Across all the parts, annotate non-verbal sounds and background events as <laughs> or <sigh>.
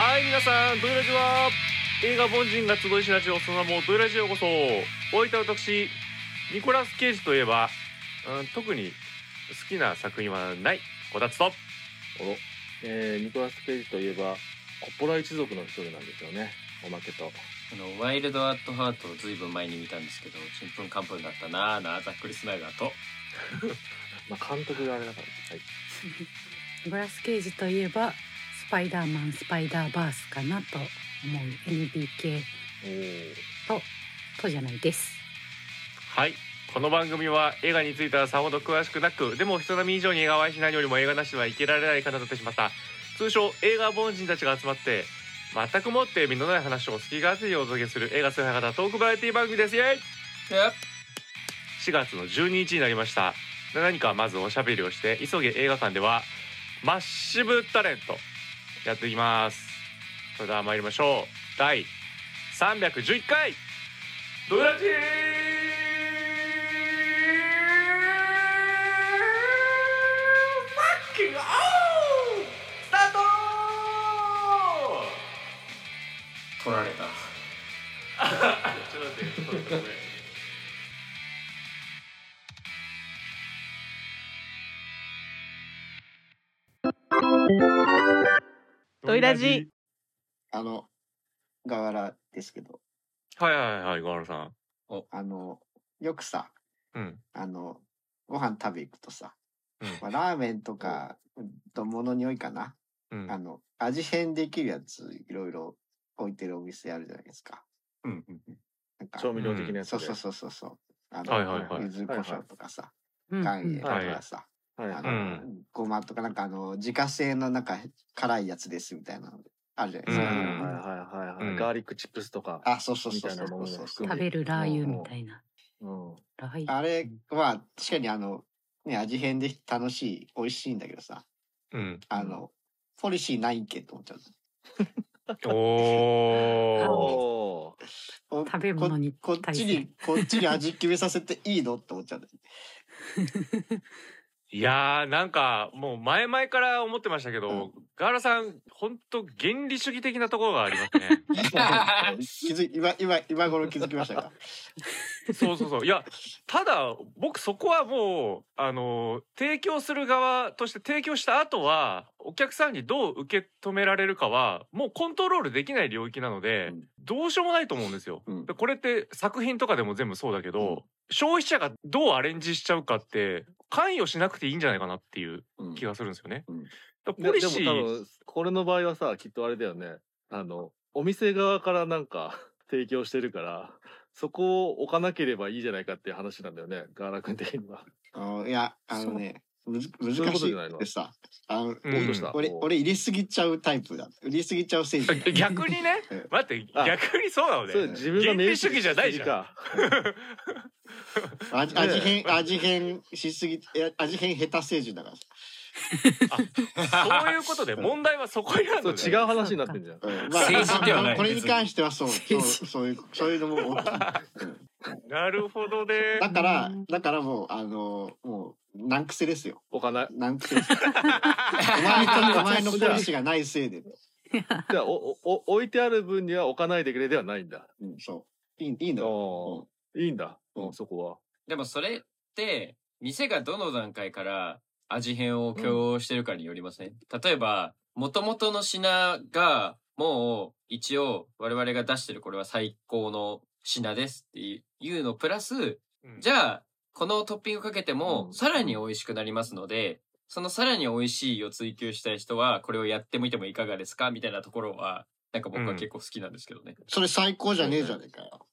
はい皆さんドイラジは映画凡人が集いしラジオその名もドイラジオこそ。おいた私ニコラス・ケイジといえば、うん、特に好きな作品はない。こたつと。おろ、えー、ニコラス・ケイジといえばコッポラ一族の一人なんですよね。おまけと。あのワイルドアットハートをずいぶん前に見たんですけどちんぷんかんぷんだったなあなざっくりスナイダーと。<laughs> まあ監督があれだから。はい。<laughs> ニコラス・ケイジといえばスパイダーマンスパイダーバースかなと思う NBK おおととじゃないです。はい。この番組は映画についてはさほど詳しくなくでも人並み以上に映画を愛しないよりも映画なしでは生きられない方になってしまった通称映画凡人たちが集まって全くもって身のない話を好き勝手にお届けする映画崇拝型トークバラエティ番組です。イエイ。4月の12日になりました。何かまずおしゃべりをして急げ映画館ではマッシブタレントやっていきます。それでは参りましょう。第311回ドラジファッキングオースタート!取られた。<laughs> ちょっと待ってちょっと待ってドイラジあの、河原ですけど、はいはいはいガールさん。あの、よくさ、うん。あの、ご飯食べ行くとさ、うん。まあ、ラーメンとか、とものに多いかな。うん。あの、味変できるやつ、いろいろ置いてるお店あるじゃないですか。うんうんうん。なんか調味料的なやつで、そうそうそうそうそう。あの、はいはいはい。柚子胡椒とかさ、うん岩塩とはいかさ、はいあの、うんごまとかなんかあの、自家製のなんか辛いやつですみたいなのあるじゃないですか。はいはいはいはいガーリックチップスとか、あ、そうそうみそうそうそう。食べるラー油みたいな。うん、ラー油。あれは確かにあの、ね、味変で楽しい、美味しいんだけどさ、うん。あの、ポリシーないんけと思っちゃう。おお <laughs> 食べ物にここっちに、こっちに味決めさせていいのって思っちゃう。<laughs> いやーなんかもう前々から思ってましたけど、うん。ガーラさん本当原理主義的なところがありますね。<laughs> 気づい今、今、今頃気づきましたか <laughs> そうそうそう。いやただ僕そこはもうあの提供する側として提供した後はお客さんにどう受け止められるかはもうコントロールできない領域なので、うん。どうしようもないと思うんですよ。うん。でこれって作品とかでも全部そうだけど、うん。消費者がどうアレンジしちゃうかって関与しなくていいんじゃないかなっていううん。気がするんですよね。ポリシー多分これの場合はさきっとあれだよね。あのお店側からなんか <laughs> 提供してるからそこを置かなければいいじゃないかっていう話なんだよねガーラ君的には。あのいや、あのね、むず難しいってさ、あの、うん。俺、俺入れすぎちゃうタイプだ。入れすぎちゃう政治。<laughs> 逆にね。うん。待ってあ逆にそうなのね。それ自分が原理主義じゃないじゃん。か。味変、味変しすぎ、いや味変下手政治だから。そういうことで問題はそこにあるそう違う話になってんじゃん。うん政治ではないこれに関してはそう、そう、そういう、そういうのも大きい。う <laughs> んなるほどねだから、だからもう、あの、もう、難癖ですよ。置かない。難癖です。<laughs> お前と、お前のポリシーがないせいで。じゃあおお置いてある分には置かないでくれではないんだ。うん、そう。いい、いいのよ。おいいんだ。うんうんそこは。でもそれって店がどの段階から味変を許容してるかによりません、例えば元々の品がもう一応我々が出してるこれは最高の品ですっていうのプラスうん。じゃあこのトッピングかけてもうん。さらに美味しくなりますので、そのさらに美味しいを追求したい人はこれをやってみてもいかがですか？みたいなところはなんか僕は結構好きなんですけどね。それ最高じゃねえじゃねえかよ。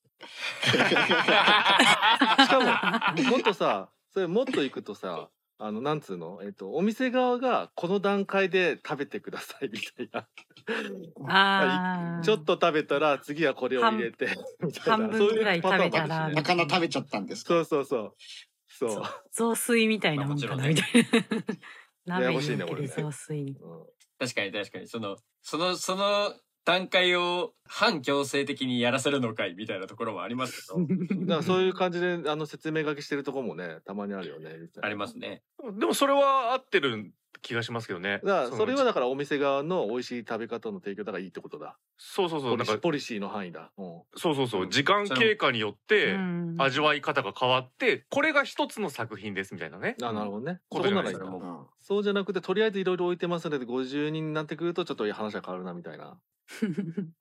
しかも <laughs> もっとさそれもっといくとさあのなんつうのえっ、とお店側がこの段階で食べてくださいみたいな。<laughs> あー。ちょっと食べたら次はこれを入れて <laughs> みたいな半分ぐらい食べたらそういうパターンもあるしね。魚食べちゃったんですかそうそう。そう。そう雑炊みたいなもんかなみたいな。ややこしいねこれね。雑炊。うん。確かに確かに。そのそのその段階を反強制的にやらせるのかいみたいなところもありますけど <laughs> だからそういう感じであの説明書きしてるとこもねたまにあるよねありますね。でもそれは合ってる気がしますけどね。だからそれはのだからお店側の美味しい食べ方の提供だからいいってことだ。そうそうそうなんかポリシーポリシーの範囲だ。うんそうそうそう時間経過によってうん味わい方が変わってこれが一つの作品ですみたいなね。あなるほどね。こそうこならいいじゃないでそうじゃなくてとりあえずいろいろ置いてますので50人になってくるとちょっと話が変わるなみたいな。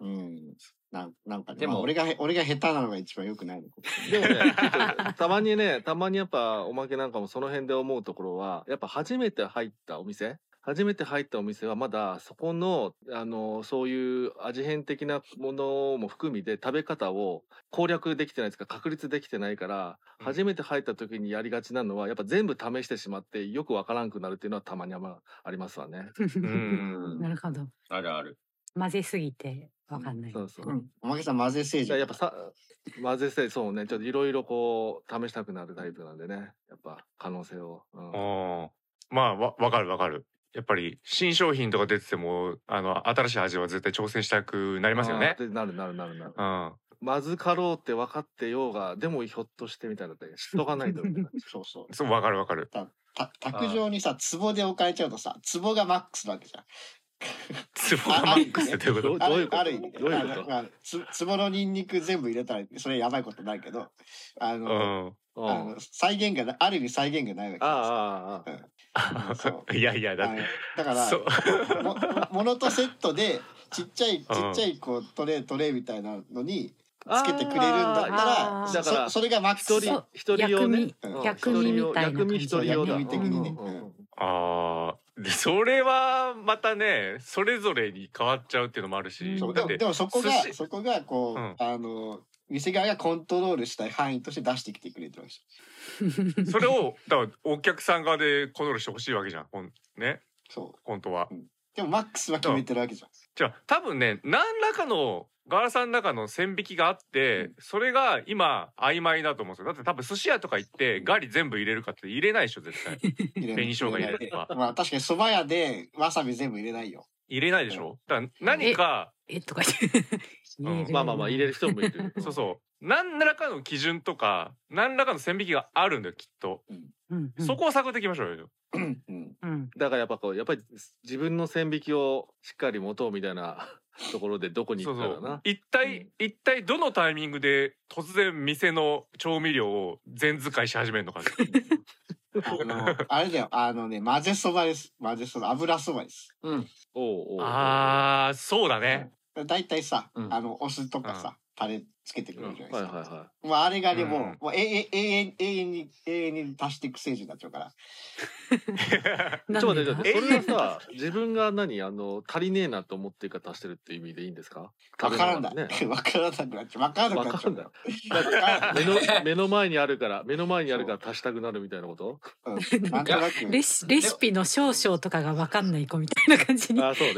うん。なんなんかね、でもまあ俺がへ俺が下手なのが一番良くないのかもしれでもね、<laughs> たまにね、たまにやっぱおまけなんかもその辺で思うところは、やっぱ初めて入ったお店初めて入ったお店はまだそこの、あの、そういう味変的なものも含みで食べ方を攻略できてないですか、確立できてないから、うん初めて入った時にやりがちなのは、やっぱ全部試してしまってよくわからんくなるっていうのはたまにありますわね。<laughs> うんなるほど。あるある。混ぜすぎてわかんない。そうそう。ない。おまけさん混ぜ政治。じゃあやっぱさ混ぜてそうねちょっといろいろこう試したくなるタイプなんでねやっぱ可能性を、うんまあわわかるわかる。やっぱり新商品とか出ててもあの新しい味は絶対挑戦したくなりますよねなるなるなるなるうん。まずかろうって分かってようがでもひょっとしてみたいなのって知っとかないとみたいな <laughs> そうそう。そうわかるわかる。た卓上にさ、壺で置かれちゃうとさ、壺がマックスなわけじゃん。<laughs> ツボがマックスってどういうこと？どういうこと？ある意味ね。どういうことニンニク全部入れたらそれやばいことになるけどあうの,、ん。うん。あの再現がなある意味再現がないわけですよ。ああああ <laughs> そいやいやだだから。もものとセットでちっちゃいちっちゃいこうトレートレーみたいなのにあつけてくれるんだったらだからそそれがマックス。一人一人用ね。うん。薬味みたいな。薬味一人用だ。薬味的にね。うんうんうん。ああ、でそれはまたね、それぞれに変わっちゃうっていうのもあるし、そうでもでもそこが寿司。そこがこう、うん。あの店側がコントロールしたい範囲として出してきてくれてるわけですよそれをだからお客さん側でコントロールしてほしいわけじゃん、ほんね、そう。本当は。でもマックスは決めてるわけじゃんじゃあ多分ね、何らかのガーラさんの中の線引きがあって、それが今曖昧だと思うんですよ。だって多分寿司屋とか行ってガリ全部入れるかって入れないでしょ、絶対。<laughs> 紅生姜入れるとか。まあ確かに蕎麦屋でわさび全部入れないよ。入れないでしょ？だから何か、えとか言ってうんまあまあまあ入れる人もいるそうそう。何らかの基準とか、何らかの線引きがあるんだよ、きっと。うんうんそこを探っていきましょうよ。うん。うんだからやっぱこうやっぱり自分の線引きをしっかり持とうみたいなところでどこにそうそ行くかだなう。一体、一体どのタイミングで突然店の調味料を全使いし始めるのか。<laughs> あの、<laughs> あれだよ。あのね、混ぜそばです。混ぜそば。油そばです。うん。おうおうおうああ、そうだね。だいたいさ、うんあの、お酢とかさ、タレつけてくれるじゃないはいですか。はいはまあ、あれがでも、うんもう永遠、永遠、永遠に、永遠に足していくステージになっちゃうから。<laughs> い。ちょっと待ってそれはさ自分が何あの足りねえなと思ってるから足してるっていう意味でいいんですか？わからんだ。ね <laughs> わからなくなっちゃう。わからなくなっちゃう。わかんない目の目の前にあるから目の前にあるから足したくなるみたいなこと？うん <laughs> なんとなく。レシレシピの少々とかが分かんない子みたいな感じにあそうね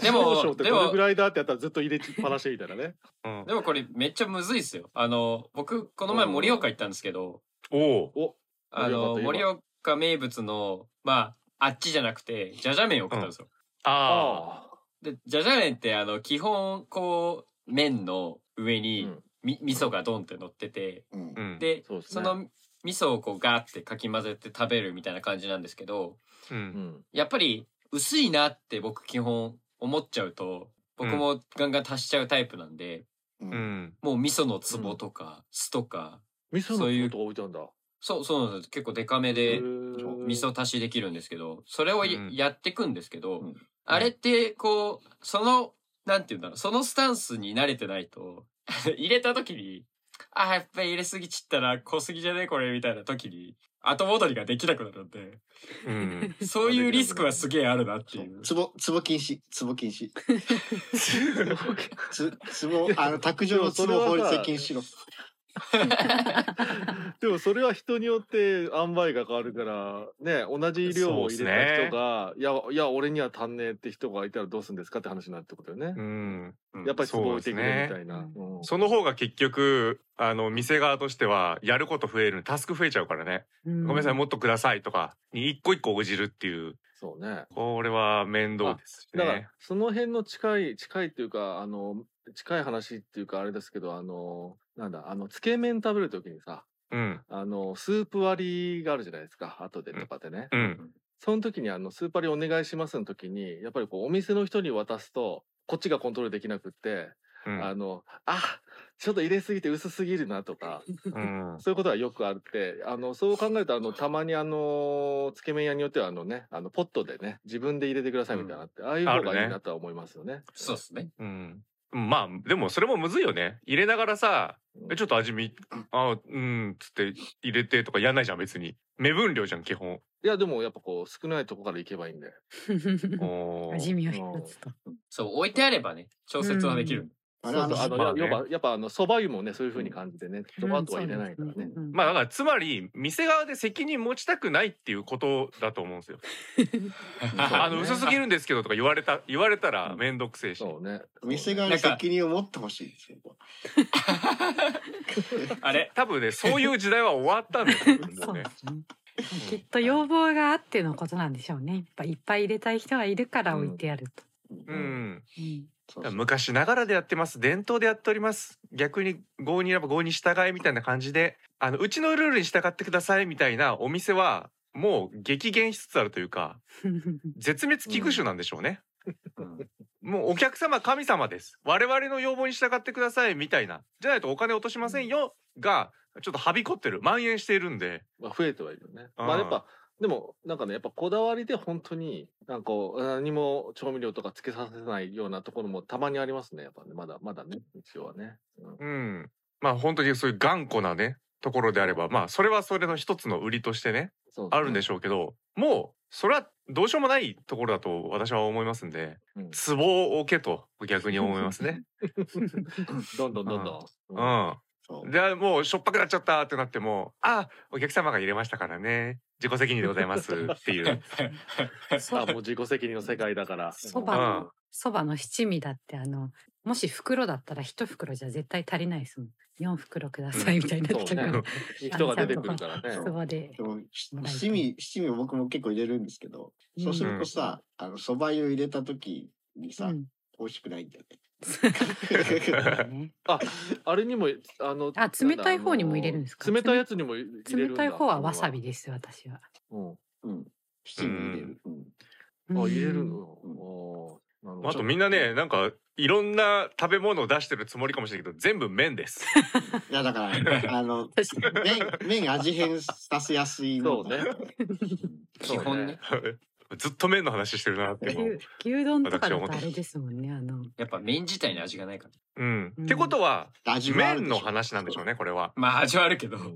でも少々ってどれぐらいだってやったらずっと入れっぱなしみたいなねうんでもこれめっちゃむずいっすよ。あの、僕、この前盛岡行ったんですけど、おお。おあの、盛盛岡名物の、まあ、あっちじゃなくて、じゃじゃ麺を食ったんですよ。ああ。で、じゃじゃ麺って、あの、基本、こう、麺の上に、うんみ、味噌がドンって乗ってて、うんうん。で、そうですねその味噌をこうガーってかき混ぜて食べるみたいな感じなんですけど、う。うんんやっぱり薄いなって僕基本思っちゃうと、僕もガンガン足しちゃうタイプなんで、ううん。ん。もう味噌の壺とか酢とか、味噌そういう。のこと置いたんだ。そう、そうなんです。結構デカめへでー。味噌足しできるんですけど、それをや,、ってくんですけど、うん。あれってこう、その、なんていうんだろう、そのスタンスに慣れてないと、<laughs> 入れた時に、あ、やっぱり入れすぎちったら濃すぎじゃねこれみたいな時に、後戻りができなくなるんで、うん。そういうリスクはすげえあるなっていう。つぼ、つぼ禁止。つぼ禁止。<laughs> つ、つぼ、あの、卓上のつぼ法律で禁止しろ。<laughs> でもそれは人によって塩梅が変わるからね同じ量を入れた人が、いやいや俺には足んねえって人がいたらどうするんですかって話になるってことよね、うん。やっぱりそう壺置いてくれですねみたいな、うん。その方が結局、あの、店側としては、やること増える、タスク増えちゃうからね。ごめんなさい、もっとくださいとか、に一個一個応じるっていう、そうねこれは面倒ですしだからね。その辺の近い近いっていうかあの近い話っていうかあれですけどあのなんだあのつけ麺食べる時にさうん。あのスープ割りがあるじゃないですか後でとかでね、うん。その時にあのスーパーリお願いしますの時にやっぱりこうお店の人に渡すとこっちがコントロールできなくって、うんあのあちょっと入れすぎて薄すぎるなとかうん <laughs> そういうことがよくあってあのそう考えるとあのたまにあのつけ麺屋によってはあのねあのポットでね自分で入れてくださいみたいなって、ああいう方がいいなとは思いますよね。そうですね。うんまあでもそれもむずいよね入れながらさうんえちょっと味見あうんつって入れてとかやんないじゃん別に目分量じゃん基本いやでもやっぱこう少ないとこからいけばいいんで。<laughs> 味見を一つと。そう、置いてあればね、調節はできる。あそうそうあの、まあねやっぱやっぱあの蕎麦湯もねそういう風に感じてねトマトは入れないからね。うんまあだからつまり店側で責任持ちたくないっていうことだと思うんですよ。<laughs> あの薄すぎるんですけどとか言われた言われたら面倒くせえし。そうね。店側に責任を持ってほしいですよ。<laughs> あれ？多分ねそういう時代は終わったんだよ <laughs> ね。きっと要望があってのことなんでしょうね。やっぱいっぱい入れたい人はいるから置いてあると。うん。うん昔ながらでやってます。伝統でやっております。逆に郷にいれば郷に従いみたいな感じであのうちのルールに従ってくださいみたいなお店はもう激減しつつあるというか <laughs> 絶滅危惧種なんでしょうね、もうお客様神様です。我々の要望に従ってくださいみたいな。じゃないとお金落としませんよ。がちょっとはびこってる。蔓延しているんで。まあ増えてはいるよね。うん。まあやっぱでもなんかねやっぱこだわりで本当になんか何も調味料とかつけさせないようなところもたまにありますねやっぱねまだまだね一応はね。うんうんまあ本当にそういう頑固なねところであればまあそれはそれの一つの売りとしてねそうあるんでしょうけど、もうそれはどうしようもないところだと私は思いますんで、うんツボを置けと逆に思いますね。<laughs> どんどんどんどん。う <laughs> そうん。でもうしょっぱくなっちゃったってなっても、あ、お客様が入れましたからね。自己責任でございます <laughs> っていう。あもう自己責任の世界だから。そばのそばの七味だってあのもし袋だったら一袋じゃ絶対足りないですもん。四袋くださいみたいになってるそうね。人が出てくるからね。そばでで。七味七味を僕も結構入れるんですけど、そうするとさ、あの蕎麦湯入れた時にさ、うん美味しくないんだよね。ねあれにもあのあ冷たい方にも入れるんですか？冷たいやつにも入れるんだ冷たい方はわさび。です私は。うん。うん。七味入れる。うん。あ入れるうんの。おーなるほどあとみんなね、なんかいろんな食べ物を出してるつもりかもしれないけど、全部麺です。いやだから、<laughs> あの、麺、麺味変させやすいのそうね基本ね。ずっと麺の話してるなって。牛牛丼とかだ私は思ってとあれですもんねあのやっぱ麺自体に味がないから。うん。うんってことは、麺の話なんでしょうね、これは。まあ味はあるけど。だか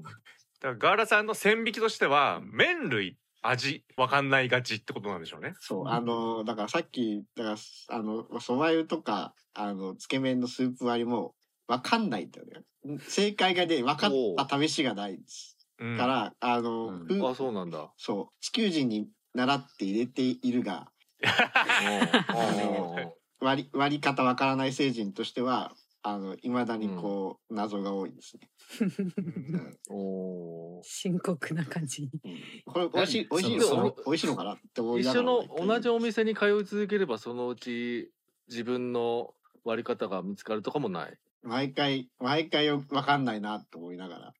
らガーラさんの線引きとしては、麺類、味、わかんないがちってことなんでしょうね。そう、あの、だからさっき、だから、あの、蕎麦湯とか、あの、つけ麺のスープ割りも、わかんないんだよね。正解がね、分かった試しがないんです。うんから、あの、うんふあそうなんだ。そう、地球人に習って入れているが、<laughs> 割り、割り方わからない成人としては、あの、未だにこう、謎が多いですね。うん深刻な感じに。これ、美味しい、美味しいの美味しいのかなって思いながら一緒の同じお店に通い続ければそのうち自分の割り方が見つかるとかもない？毎回、毎回わかんないなと思いながら。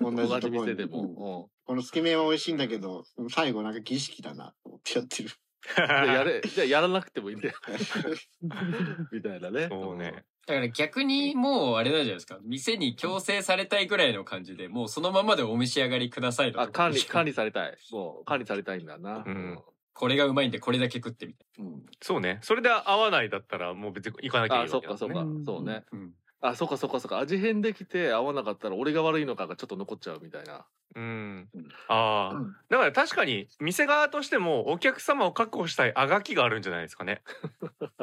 同じところに <laughs> 店でうんも。このつけ麺は美味しいんだけど、最後なんか儀式だなと思ってやってる。じゃあやれ <laughs> じゃあやらなくてもいいんだよ <laughs> みたいなね。そうね。だから逆にもうあれなんじゃないですか？店に強制されたいぐらいの感じで、もうそのままでお召し上がりくださいのあ管理管理。理されたい。もう管理されたいんだな。うんこれがうまいんでこれだけ食ってみたいうん。そうね。それで合わないだったら、もう別に行かなきゃいけだもんねそっかそっかうんそうね。な。うん。あそっかそっかそっか味変できて合わなかったら俺が悪いのかがちょっと残っちゃうみたいな。うん。ああ、うんだから確かに店側としてもお客様を確保したいあがきがあるんじゃないですかね。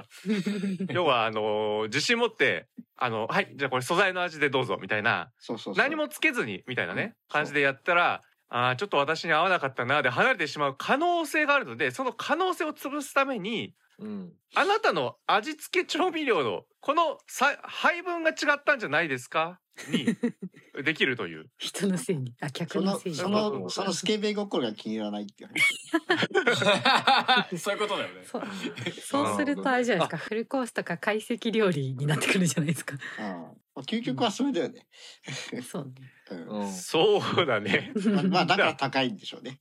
<laughs> 要はあのー自信持ってあのはいじゃあこれ素材の味でどうぞみたいなそうそうそう。何もつけずにみたいなね、うん感じでやったらあーちょっと私に合わなかったなで離れてしまう可能性があるのでその可能性を潰すためにうん。あなたの味付け調味料のこのさ配分が違ったんじゃないですか？に <laughs> できるという。人のせいにあ客そののせい、にその、そのスケベ心が気に入らないっていう話。<laughs> そういうことだよね。そうそうするとあれじゃないですかフルコースとか懐石料理になってくるじゃないですか。うんまあ、究極はそれだよね。そうね。うん。うん。そうだね。まあ、まあだから高いんでしょうね。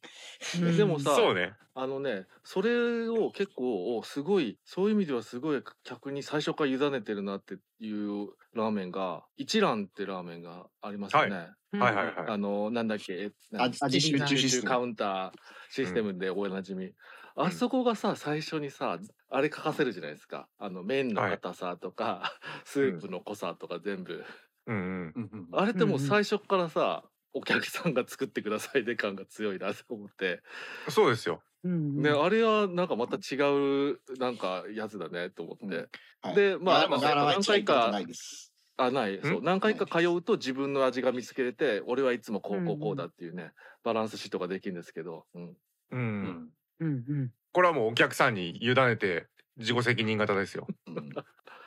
うん。でもさそうね。あのねそれを結構おすごいそういう意味ではすごい客に最初から委ねてるなっていうラーメンが一蘭ってラーメンがありますよね。うんはいはいはい。あのなんだっけ味集中シスカウンターシステムでおなじみ、あそこがさ最初にさあれ書かせるじゃないですか。あの麺の硬さとか、スープの濃さとか全部、うんうん。うんうんあれってもう最初からさ、お客さんが作ってくださいで感が強いなと思って、そうですよ。うんねあれはなんかまた違うなんかやつだねと思って、うん。はい、でまあやっぱガラは何回か一回かないです。あない。そう何回か通うと自分の味が見つけれて俺はいつもこうこうこうだっていうね、バランスシートができるんですけど、うん、ううんん。うんうん。これはもうお客さんに委ねて自己責任型ですよ。うん。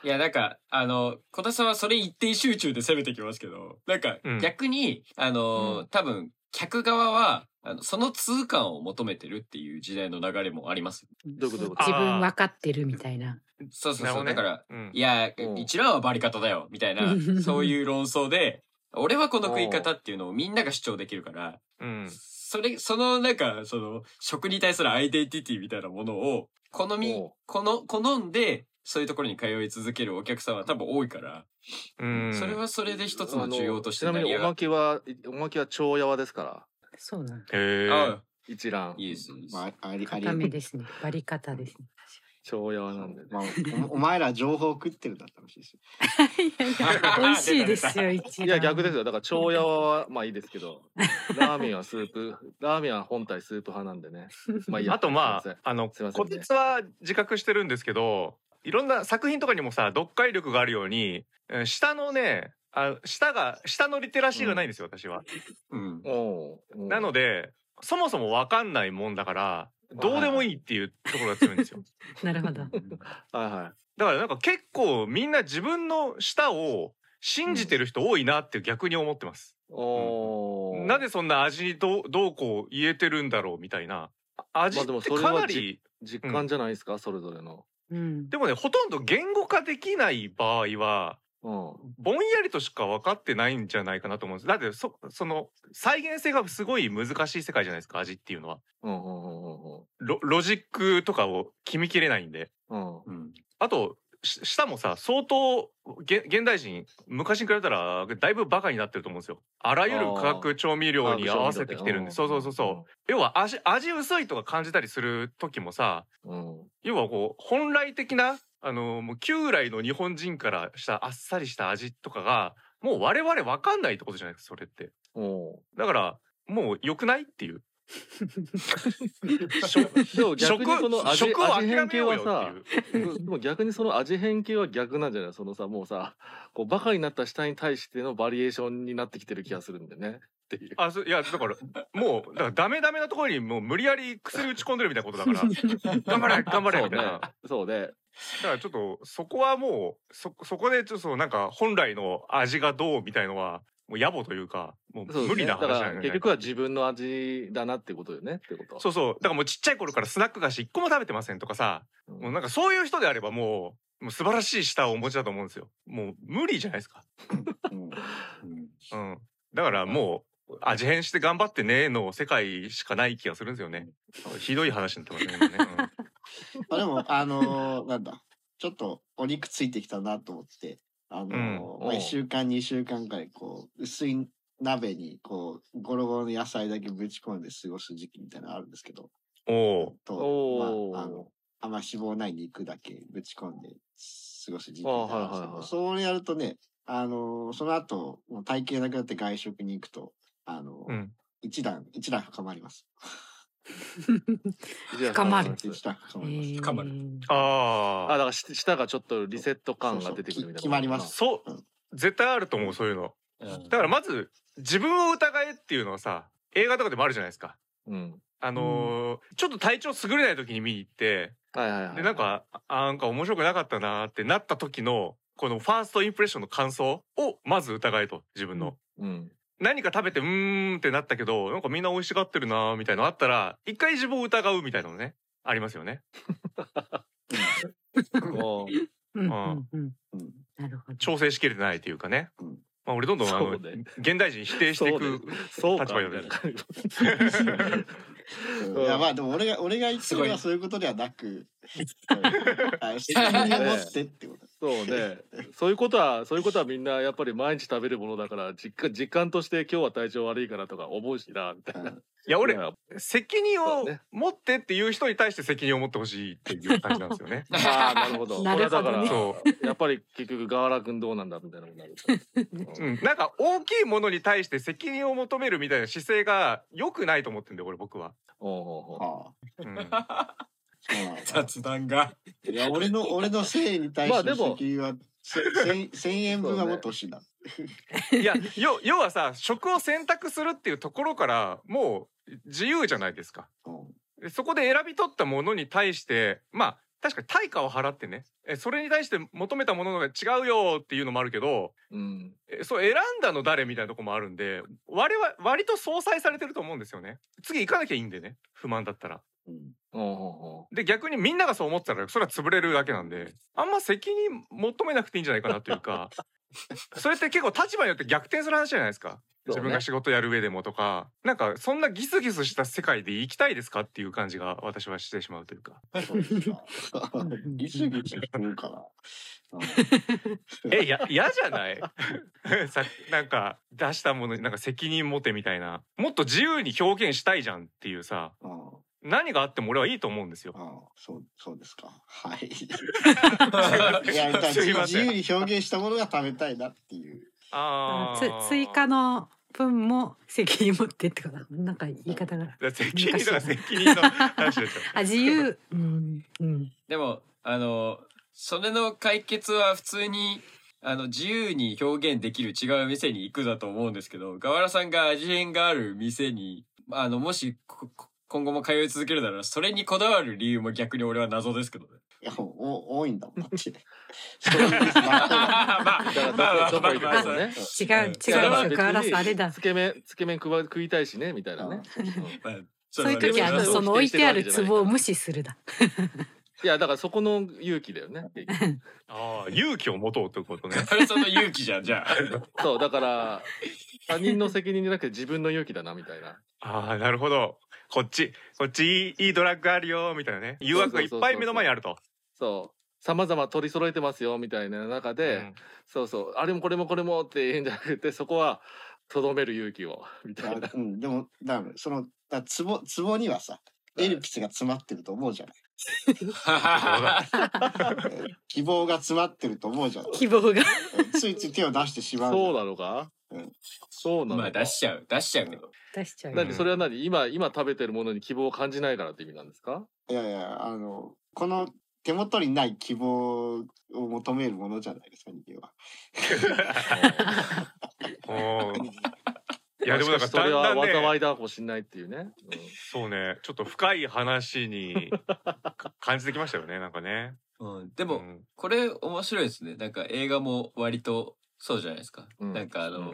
いやなんかあの小田さんはそれ一点集中で攻めてきますけどなんかうん。逆に、あの、うん。多分客側はあのその通感を求めてるっていう時代の流れもあります。どういうこ自分分かってるみたいな。そうそうそう、ね。だからうん。いやうん。一覧はバリ方だよみたいな <laughs> そういう論争で俺はこの食い方っていうのをみんなが主張できるからうん。それそのなんかその食に対するアイデンティティみたいなものを好みこの好んでそういうところに通い続けるお客さんは多分多いから、うん。それはそれで一つの需要としてちなみにおまけはおまけは超やわですから。そうなんだ。へえあ一覧。いいです。まあ、ありあり固めですね。バリ方ですね。超やわなんでね。まあ、お <laughs> お前ら情報食ってるんだったらしいですよ。いやいや、美味しいですよ、一いや逆ですよ。だから超やわはまあいいですけど <laughs> ラーメンはスープラーメンは本体スープ派なんでね。まあいいや。あとまああのすいませんね。こてつは自覚してるんですけどいろんな作品とかにもさ読解力があるようにえー下のねあ下が下のリテラシーがないんですよ、私は。うん。なのでそもそも分かんないもんだから <laughs> どうでもいいっていうところが強いんですよ。<laughs> なるほど。はいはだからなんか結構みんな自分の舌を信じてる人多いなって逆に思ってます。いおーなぜそんな味にどうどうこう言えてるんだろうみたいな味ってまあでもそれはかなり実感じゃないですか、それぞれのうん。でもねほとんど言語化できない場合はうん。ぼんやりとしか分かってないんじゃないかなと思うんです。だってそその再現性がすごい難しい世界じゃないですか味っていうのは。うんうんうんうんロロジックとかを決めきれないんで。うん。うん。あとし舌もさ相当げ現代人昔に比べたらだいぶバカになってると思うんですよ。あらゆる化学調味料に合わせてきてるんで。そうそうそうそう。要は味味薄いとか感じたりする時もさうんうん。要はこう本来的なあのもう旧来の日本人からしたあっさりした味とかがもう我々分かんないってことじゃないですかそれって。おだからもう良くないっていう。<laughs> でも逆にその味食を諦めようよはさっていう。でも逆にその味変系は逆なんじゃない？そのさもうさこうバカになった舌に対してのバリエーションになってきてる気がするんでねっていう。あそういやだからもうだからダメダメなところにもう無理やり薬打ち込んでるみたいなことだから。<laughs> 頑張れ頑張れみたいな。そうね。だからちょっとそこはもうそそこでちょっとなんか本来の味がどうみたいのはもう野暮というかもう無理な話なんで、ら結局は自分の味だなってことよねってことそうそう。だからもうちっちゃい頃からスナック菓子一個も食べてませんとかさうん。もうなんかそういう人であればもうもう素晴らしい舌をお持ちだと思うんですよ。もう無理じゃないですか。うん。うん。うん。だからもう味変して頑張ってねの世界しかない気がするんですよね。ひどい話になってますねうん。ま <laughs> あでも、あのーなんだ、ちょっとお肉ついてきたなと思って、あのーうん。まあ、おう。1週間、2週間くらい、こう、薄い鍋に、こう、ゴロゴロの野菜だけぶち込んで過ごす時期みたいなのあるんですけど、おう。と、まあ、あの、あんま脂肪ない肉だけぶち込んで過ごす時期みたいなのあるんですけど、あはいはいはいそれやるとね、あのーその後、もう体型なくなって外食に行くと、あのーうん。一段、一段深まります。<laughs> 深まる。一段深まります。深まる。あああだからし舌がちょっとリセット感が出てくるみたいなそうそうき決まります。そううん。絶対あると思うそういうの。うん。だからまず自分を疑えっていうのはさ映画とかでもあるじゃないですか。うん。あのーちょっと体調優れない時に見に行ってはいはいはい。でなんかあなんか面白くなかったなーってなった時のこのファーストインプレッションの感想をまず疑えと自分の、うん何か食べてうーんってなったけどなんかみんな美味しがってるなーみたいなのあったら一回自分を疑うみたいなのねありますよね。うん。<laughs> う。ん。うん。うん。なるほど。調整しきれてないというかね、うん。まあ、俺どんどんあの、ね。現代人否定していくそうか。立場にみないな感じうん。いやまあでも俺が俺が言ってるのはそういうことではなく、あ責任を持ってってこと。そうね。そういうことは、そういうことはみんなやっぱり毎日食べるものだから、実感、実感として今日は体調悪いからとか思うしな、みたいな。いや俺責任を持ってっていう人に対して責任を持ってほしいっていう感じなんですよね。<laughs> ああ、なるほど。<laughs> なるほどねこれはだから、そやっぱり結局、ガーラ君どうなんだみたいなことになる。<laughs> うん、なんか大きいものに対して責任を求めるみたいな姿勢が良くないと思ってんだよ俺僕は。おうおうおうあうん、雑談が。いや俺の <laughs> 俺の誠意に対してのまあでも責任はせ千千円分はもっと欲しいな。いや要要はさ食を選択するっていうところからもう自由じゃないですか。うんでそこで選び取ったものに対してまあ確かに対価を払ってねえそれに対して求めたものが違うよっていうのもあるけどうん。えそう選んだの誰みたいなとこもあるんで割は割と相殺されてると思うんですよね次行かなきゃいいんでね不満だったらで逆にみんながそう思ってたらそれは潰れるだけなんであんま責任求めなくていいんじゃないかなというか <laughs> それって結構立場によって逆転する話じゃないですか。自分が仕事やる上でもとか。なんかそんなギスギスした世界で生きたいですかっていう感じが私はしてしまうというか。ギスギスするかな。うん。<laughs> えいや嫌じゃない？<laughs> さなんか出したものになんか責任持てみたいな。もっと自由に表現したいじゃんっていうさ。うん何があっても俺はいいと思うんですよ。ああ、そう、そうですか。はい。<laughs> いや、自由に表現したものが食べたいなっていう。あーつ追加の分も責任持ってってことだなんか言い方が責任とか責任の話でしょ。<laughs> あ自由うんうんでも、あの、それの解決は普通に、あの、自由に表現できる違う店に行くだと思うんですけど、河原さんが味変がある店に、あの、もし、ここ今後も通い続けるなら、それにこだわる理由も逆に俺は謎ですけどね。いや、お多いんだもん、だって。そうまあまあまあどこ行く。違う違うですよだから別に河原さんあれだつけ麺、つけ麺食わ食いたいしね、みたいなね。そういう時あのそれはその置いてある壺を無視するだいや、だからそこの勇気だよね。ああ勇気を持とうってことね。河原さんの勇気じゃん、じゃあ。そう、だから、他人の責任じゃなくて自分の勇気だな、みたいな。ああなるほど。こっちこっちいいいいドラッグあるよみたいなね。誘惑がいっぱい目の前にあると。そう。様々取り揃えてますよ、みたいな中で、うんそうそう、あれもこれもこれもって言うんじゃなくて、そこは、とどめる勇気を、みたいな。うん、でも、だからその、だツボ、ツボにはさ、エルピスが詰まってると思うじゃない。<laughs> 希望が詰まってると思うじゃない。希望がついつい手を出してしまうじゃん。そうなのか、うんそうなのか、まあ出しちゃう、出しちゃうけど。出しちゃう何それは何？今、今食べてるものに希望を感じないからって意味なんですか？いやいや、あの、この手元にない希望を求めるものじゃないですか、人間は。<laughs> <laughs> いやでもなんかそれはだんだんね。災いだかもしんないっていうね。そうね。ちょっと深い話にか感じてきましたよねなんかね。うん、でも、うん。これ面白いですね。なんか映画も割とそうじゃないですか。うんなんかあの、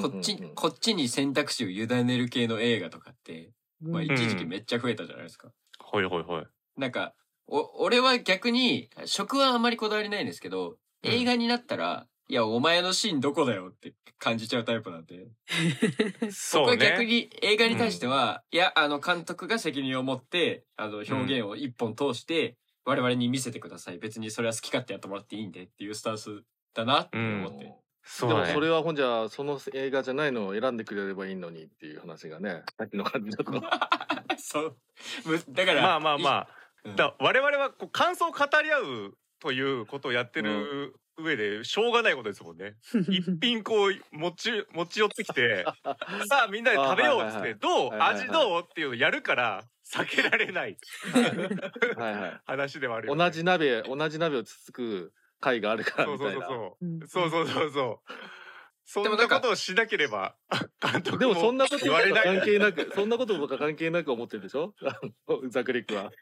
こっち、こっちに選択肢を委ねる系の映画とかって、まあうん一時期めっちゃ増えたじゃないですか。ほいほいほい。なんか、お、俺は逆に、食はあんまりこだわりないんですけど、うん映画になったら、いや、お前のシーンどこだよって感じちゃうタイプなんで。<laughs> 僕そうは逆ね。に映画に対しては、いや、あの、監督が責任を持って、あの、表現を一本通して、我々に見せてください。別にそれは好き勝手やってもらっていいんでっていうスタンスだなって思って。でそうだねもそれはほんじゃその映画じゃないのを選んでくれればいいのにっていう話がねさっきの感じだと。<laughs> そう。むだから、まあまあまあ。うん。だ我々はこう感想を語り合うということをやってる上でしょうがないことですもんね。<laughs> 一品こう持ち持ち寄ってきて <laughs> さあみんなで食べようっつってあはいはいはい。どう？はいはいはい味どう？っていうのをやるから避けられない。はい。はい話ではあるよね。同じ鍋同じ鍋をつつく回があるからそうそうみたいな。そううん。そうそうそうそう。そんでもなことをしなければ監督でもそんなこと関係なくそんなこととか関係なく思ってるでしょ？ザクリックは。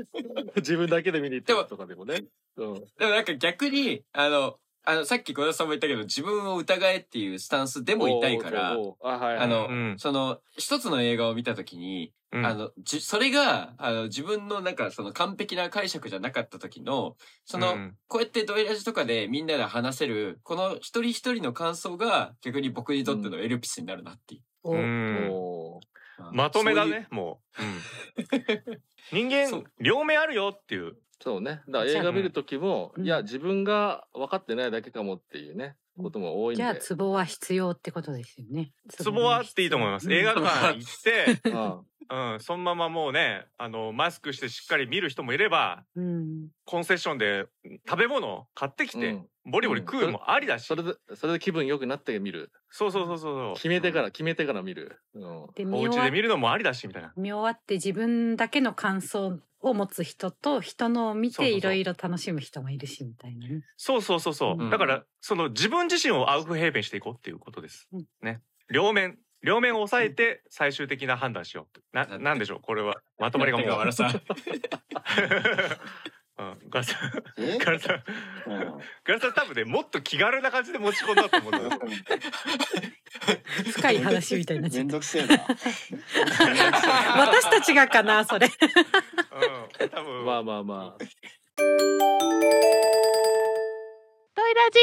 <laughs> 自分だけで見に行ってるとかでもね。うん。でもなんか逆に、あの、あの、さっき小田さんも言ったけど、自分を疑えっていうスタンスでもいたいから、あはいはい。あの、うん。その、一つの映画を見たときに、うん。あの、じ、それが、あの、自分のなんか、その完璧な解釈じゃなかった時の、その、うん。こうやってドイラジとかでみんなで話せる、この一人一人の感想が逆に僕にとってのエルピスになるなっていう。おうん。おーまとめだそういうねもう、うん、<laughs> 人間両面あるよっていうそうね。だから映画見る時も、うん。いや自分が分かってないだけかもっていうねことも多いんで。じゃあツボは必要ってことですよね。ツボはあっていいと思います、うん。映画館行ってうん。うん、そのままもうねあのマスクしてしっかり見る人もいればうん。コンセッションで食べ物買ってきて、うん。ボリボリ食うのもありだし、それでそれで気分良くなって見る。そうそうそうそう決めてから決めてから見る、うん、でお家で見るのもありだしみたいな。見終わって自分だけの感想を持つ人と人のを見そうそうそう。ていろいろ楽しむ人もいるしみたいなね。そうそうそうそう、うん。だからその自分自身をアウフヘーベンしていこうっていうことです、うん。ね。両面両面を抑えて最終的な判断しようななんでしょう？これはまとまりがもう <laughs> うん、ガラさんえ？<laughs> ガラさんうん。ガラさん多分ねもっと気軽な感じで持ち込んだと思うんだよ。<laughs> 深い話みたいになっちゃっめんどくせえな。た。<laughs> 私たちがかなそれ。うん。多分。まあまあまあ。トイラジ